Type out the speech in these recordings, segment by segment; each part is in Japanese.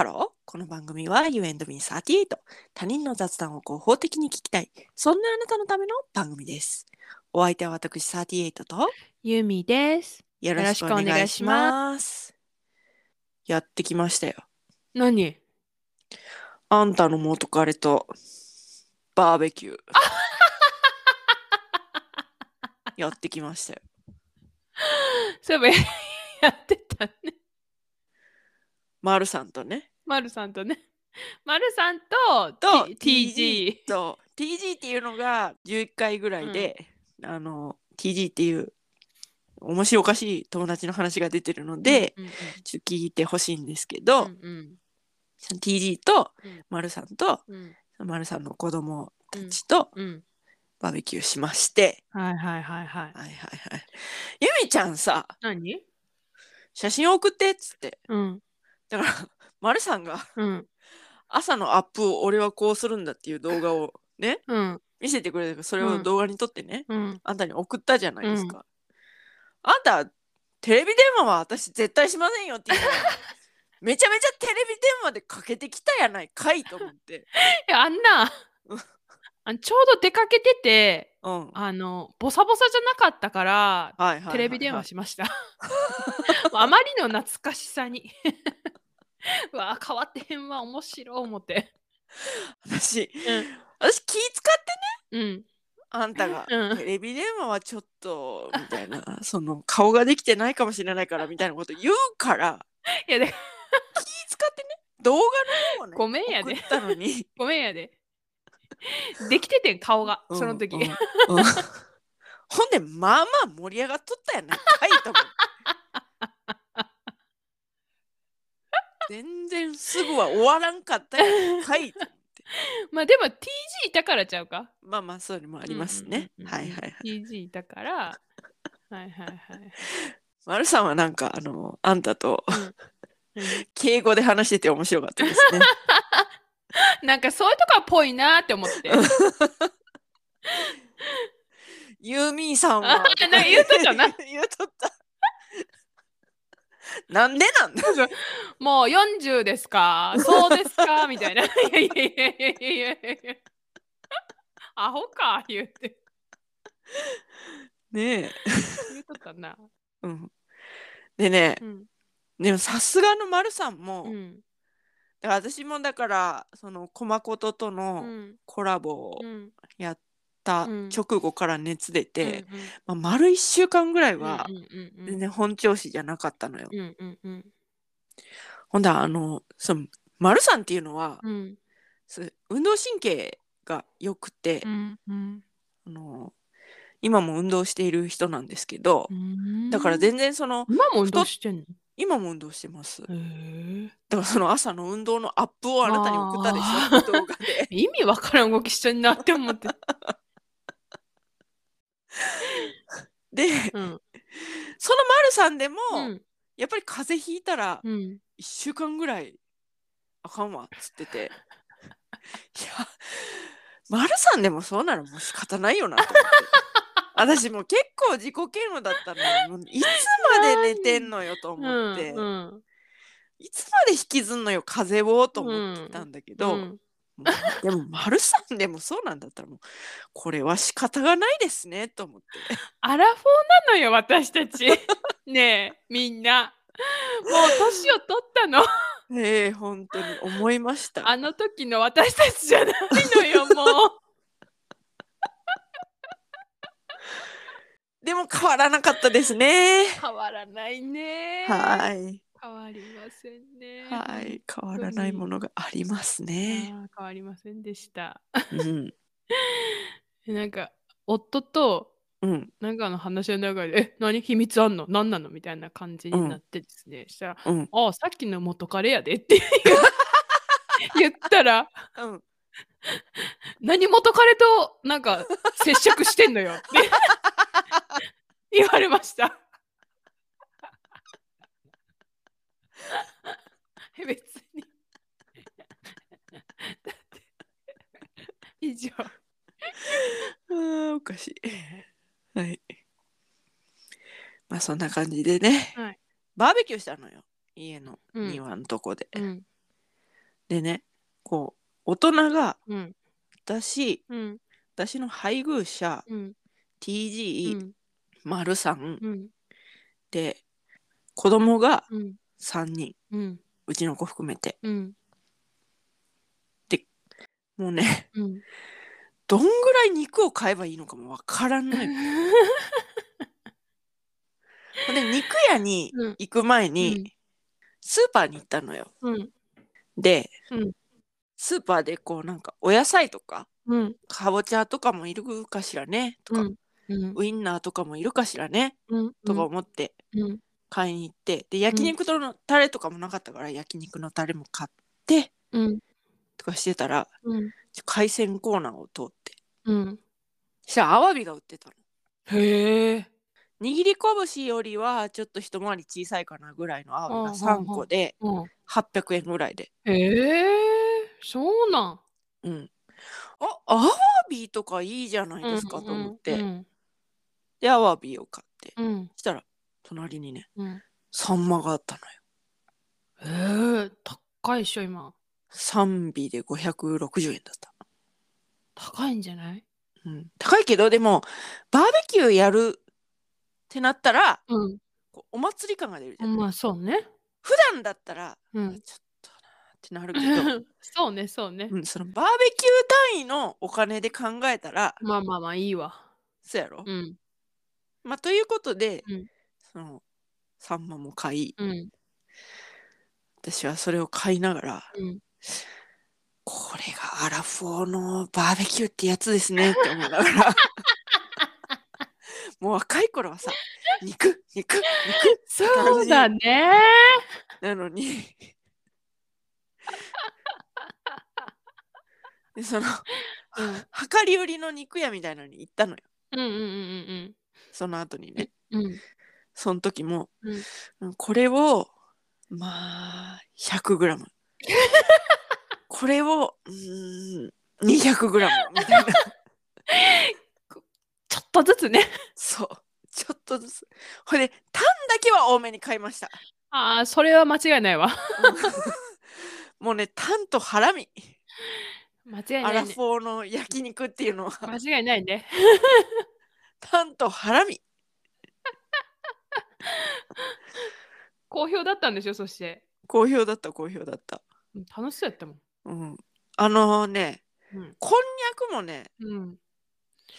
ハロー。この番組は You and me38。他人の雑談を合法的に聞きたい。そんなあなたのための番組です。お相手は私38とゆみです。よろしくお願いします。やってきましたよ。何？あんたの元彼とバーベキュー。やってきましたよ。そういえばやってたね。マルさんとね。まるさんとね。まるさんとと TG。と TG っていうのが11回ぐらいで、あの TG っていう面白おかしい友達の話が出てるので、うんうんちょっと聞いてほしいんですけど、うんうん。TG とうん。マルさんとうん。マルさんの子供たちとうん。バーベキューしまして、はいはいはいはい。はいはいはい。ゆみちゃんさ何？写真送ってっつって。うん。だからマルさんがうん朝のアップを俺はこうするんだっていう動画をねうん見せてくれたからそれうんを動画に撮ってね、うん。あんたに送ったじゃないですか。あんた、テレビ電話は私絶対しませんよっていうのが めちゃめちゃテレビ電話でかけてきたやないかいと思って。いやあんなうんあのちょうど出かけててうん。はいあのボサボサじゃなかったからはいはいはいテレビ電話しました。あまりの懐かしさに。うわ変わってへんわ面白い思って。私、うん。私気使ってうん。あんたが、うん。テレビ電話はちょっとみたいな その顔ができてないかもしれないからみたいなこと言うから いやで気使ってね。動画の方をねごめんやで。送ったのに。ごめんやで。できててん顔がその時。うんうん。うん。ほんでまあまあ盛り上がっとったやないかいと思って全然すぐは終わらんかったやない まあでも TG いたからちゃうか。まあまあそういうのもありますね、はいはいはい。TG いたから。はいはいはい。丸さんはなんかあのあんたとうん。敬語で話してて面白かったですね。なんかそういうとこはぽいなって思って。ユーミーさんは。あなんか言うとったな。言うとった なんでなんだ？もう40ですか？そうですか？みたいな。いやいやいやいやいやいや。アホか言うて。ねえ、言うとったな。うん、でねうん。でもさすがの丸さんも、うん。だから私もだからそのコマコトとうのん。コラボをうん。やったうん。直後から熱出て、うんまあ、丸1週間ぐらいは全然本調子じゃなかったのよ。ほんだらあのその丸さんっていうのは、うん。運動神経が良くて、うんうん。あの今も運動している人なんですけど、うん。だから全然その今も運動してんの？今も運動してます。だからその朝の運動のアップをあなたに送ったでしょ？動画で。意味わからん動きしてんなって思って。でうん。その丸さんでも、うん。やっぱり風邪ひいたらうん。1週間ぐらいあかんわっつってて。いや丸さんでもそうならもう仕方ないよなと思って。私もう結構自己嫌悪だったのにいつまで寝てんのよと思って、うんうん。いつまで引きずんのよ風をと思ってたんだけど、うん。もう でも丸さんでもそうなんだったらもうこれは仕方がないですねと思って。アラフォーなのよ私たち。ねえみんな。もう年を取ったの。ええ本当に思いました。あの時の私たちじゃないのよもう。でも変わらなかったですね。変わらないね。はい変わりませんね。はい変わらないものがありますあねー変わりませんでした。うん。なんか夫とうん。なんかの話の中で「え何秘密あんの？何なの?」みたいな感じになってですね、したらうん「ああさっきの元彼やで」って 言ったらうん「何元彼となんか接触してんのよ」って。言われました。別に。だって以上。あーおかしい。はい。まあそんな感じでね、はい。バーベキューしたのよ。家のうん。庭のとこで、うん。でねこう大人がうん。私うん。私の配偶者うん。TG、うん。丸さん。うん。で子供がうん。3人。うん。うちの子含めて。うんもうねうん。どんぐらい肉を買えばいいのかもわからんのよ。ほんで肉屋にうん。行く前に、うん。スーパーに行ったのよ。うん。で、うん。スーパーでこうなんかお野菜とかうん。かぼちゃとかもいるかしらねとか、ウインナーとかもいるかしらねうん。とか思ってうん。買いに行ってで焼肉のタレとかもなかったから焼肉のタレも買ってうんとかしてたらうん海鮮コーナーを通ってうんそしたらアワビが売ってたの。へえ握り拳よりはちょっと一回り小さいかなぐらいのアワビが3個でうん800円ぐらいで。へえそうなんうん。あ、アワビとかいいじゃないですかと思って。うんで、アワビを買って。うんそしたら、隣にね、うんサンマがあったのよ。へえ高いっしょ今3尾で560円だった。高いんじゃない？うん、高いけど、でも、バーベキューやるってなったら、うん。こうお祭り感が出るじゃん。まあそうね。普段だったら、うん。ちょっとなってなるけど、そうねそうね。うん、そのバーベキュー単位のお金で考えたら、まあまあまあいいわ。そうやろ、うん。まあ、ということで、うん。そのサンマも買いうん。私はそれを買いながらうんこれがアラフォーのバーベキューってやつですね って思いながら。もう若い頃はさ肉肉肉そうだね。なのに。でそのうん。量り売りの肉屋みたいなのに行ったのよ。うんうんうんその後にね。うん。うんその時も、うん。うんこれをまあ 100g これをうーん 200g みたいな。ちょっとずつね。そう。ちょっとずつ。ほいでタンだけは多めに買いました。ああそれは間違いないわ。もうねタンとハラミ。間違いアないね。ラフォーの焼肉っていうのは。間違いないね。タンとハラミ。好評だったんでしょそして。好評だった好評だった。うん楽しそうやったもんうん。あのねうん。こんにゃくもねうん。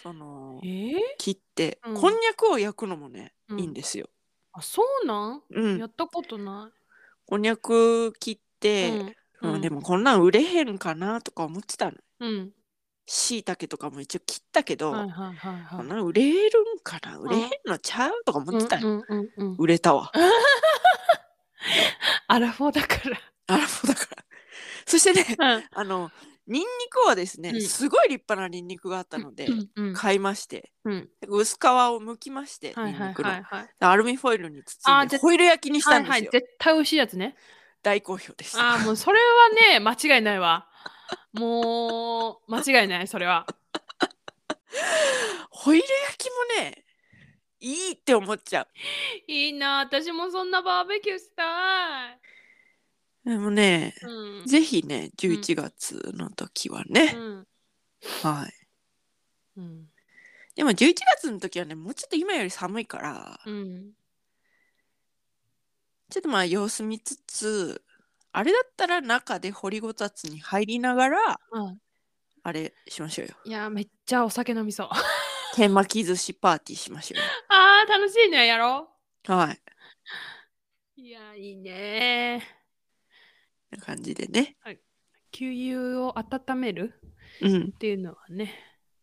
そのえー、切って、うん。こんにゃくを焼くのもね、うん。いいんですよ。あそうなん、うん。やったことなこんにゃく切っい、て、うん。うん。でもこんなん売れへんかなとか思ってたの。うん。しいたけとかも一応切ったけど、はいはいはいはい。こんなん売れるんかな？売れへんのちゃうとか思ってたの、うんうん売れたわ。アラフォーだかあらそうだから。そしてね、ら。うんあの、ニンニクはですね、うんすごい立派なニンニクがあったので、買いまして、うん薄皮を剥きまして、はいはいニンニクの。はいはい。アルミホイルにあ包んで、ホイル焼きにしたはいはい、んですよ。絶対美味しいやつね。大好評でした。ああ、もうそれはね、間違いないわ。もう、間違いない、それは。ホイル焼きもね、いいって思っちゃいいな、私もそんなバーベキューしたい。う。でもね、うん。ぜひね、11月の時はね、うん。はい。うん。でも11月の時はね、もうちょっと今より寒いから、うん。ちょっとまあ様子見つつ、あれだったら中で掘りごたつに入りながら、うんあれしましょうよ。いや、めっちゃお酒飲みそう。天巻き寿司パーティーしましょうよ。ああ、楽しいね、やろはい。う。いや、いいね。な感じでね。給油を温めるうん、っていうのはね、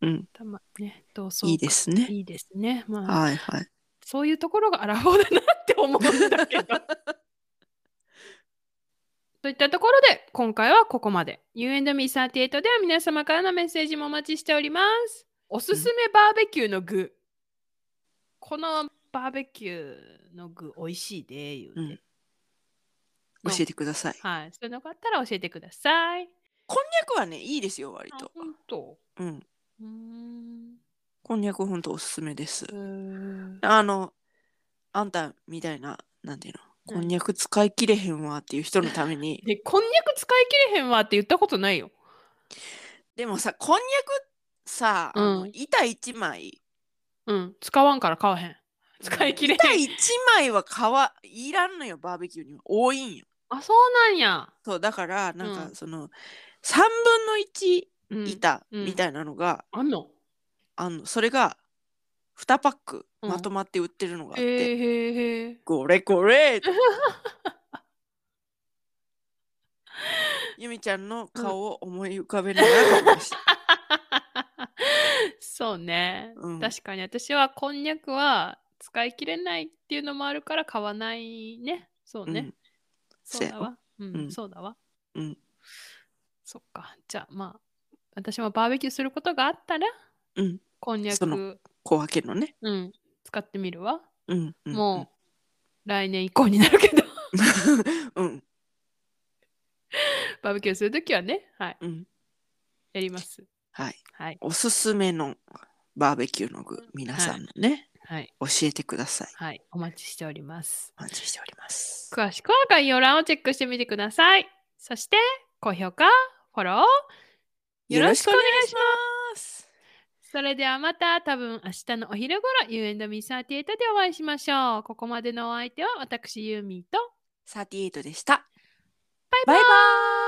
うん、たまね、どうそいいですね。いいですね。まあ、はいはい。そういうところがアラフォーだなって思うんだけど。といったところで今回はここまで。U&Me38 では皆様からのメッセージもお待ちしております。おすすめバーベキューの具。このバーベキューの具美味しいで言うて。うん教えてください。はい。そういうのがあったら教えてください。こんにゃくはね、いいですよ、割と。本当。うん。うーん。こんにゃくほんとおすすめですあの、あんたみたいな、なんていうの、こんにゃく使い切れへんわっていう人のために で、こんにゃく使い切れへんわって言ったことないよ。でもさこんにゃくさ、うん板一枚うん。使わんから買わへん。使い切れ板へん。一枚は皮いらんのよバーベキューには多いんよあ、そうなんや。そうだからなんうん。かその、3分の1うん、板うん。みたいなのが、あんの？あのそれが2パックうん。まとまって売ってるのがあって、へえへえへえ。これこれ！ゆみちゃんの顔を思い浮かべながら買いました。そうね、うん。確かに。私はこんにゃくは使い切れないっていうのもあるから買わないね。そうね。うんそうだわ。うん、うんそうだわ。うんそっか。じゃあまあ、私もバーベキューすることがあったら、うんこんにゃそく、小分けのね。うん、使ってみるわ。うんうん、もう、来年以降になるけど、うん。うんバーベキューするときはね、はい、うん。やります。はい。はい。おすすめのバーベキューの具、皆さんのね、はい。教えてください。はい。お待ちしております。お待ちしております。詳しくは概要欄をチェックしてみてください。そして、高評価、フォロー、よろしくお願いします。す。それではまた多分明日のお昼頃 You and me38 でお会いしましょう。ここまでのお相手は私ユーミーと38でした。バイバイバイバーイ